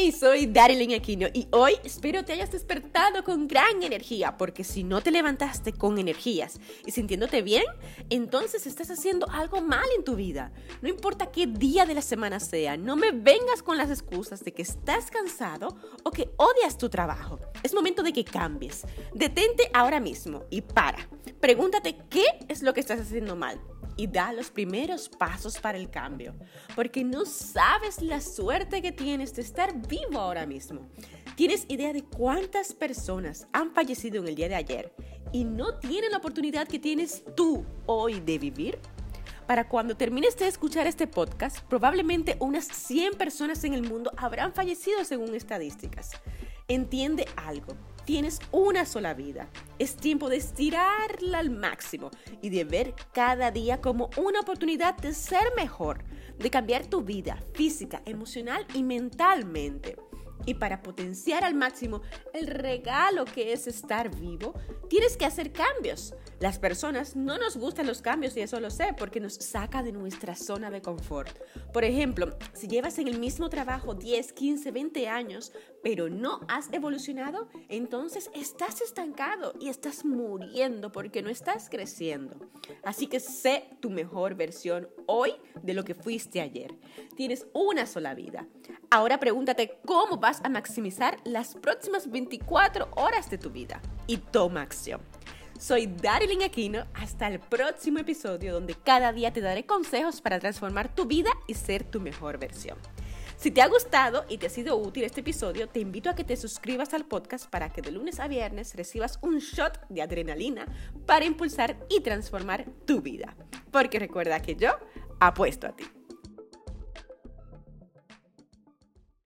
Hey, soy Darilyn Aquino y hoy espero te hayas despertado con gran energía, porque si no te levantaste con energías y sintiéndote bien, entonces estás haciendo algo mal en tu vida. No importa qué día de la semana sea, no me vengas con las excusas de que estás cansado o que odias tu trabajo. Es momento de que cambies. Detente ahora mismo y para. Pregúntate qué es lo que estás haciendo mal y da los primeros pasos para el cambio, porque no sabes la suerte que tienes de estar vivo ahora mismo. ¿Tienes idea de cuántas personas han fallecido en el día de ayer y no tienen la oportunidad que tienes tú hoy de vivir? Para cuando termines de escuchar este podcast, probablemente unas 100 personas en el mundo habrán fallecido según estadísticas. Entiende algo Tienes una sola vida. Es tiempo de estirarla al máximo y de ver cada día como una oportunidad de ser mejor, de cambiar tu vida física, emocional y mentalmente. Y para potenciar al máximo el regalo que es estar vivo, tienes que hacer cambios. Las personas no nos gustan los cambios y eso lo sé porque nos saca de nuestra zona de confort. Por ejemplo, si llevas en el mismo trabajo 10, 15, 20 años, pero no has evolucionado, entonces estás estancado y estás muriendo porque no estás creciendo. Así que sé tu mejor versión hoy de lo que fuiste ayer. Tienes una sola vida. Ahora pregúntate cómo vas a maximizar las próximas 24 horas de tu vida y toma acción. Soy Darilyn Aquino. Hasta el próximo episodio donde cada día te daré consejos para transformar tu vida y ser tu mejor versión. Si te ha gustado y te ha sido útil este episodio, te invito a que te suscribas al podcast para que de lunes a viernes recibas un shot de adrenalina para impulsar y transformar tu vida. Porque recuerda que yo apuesto a ti.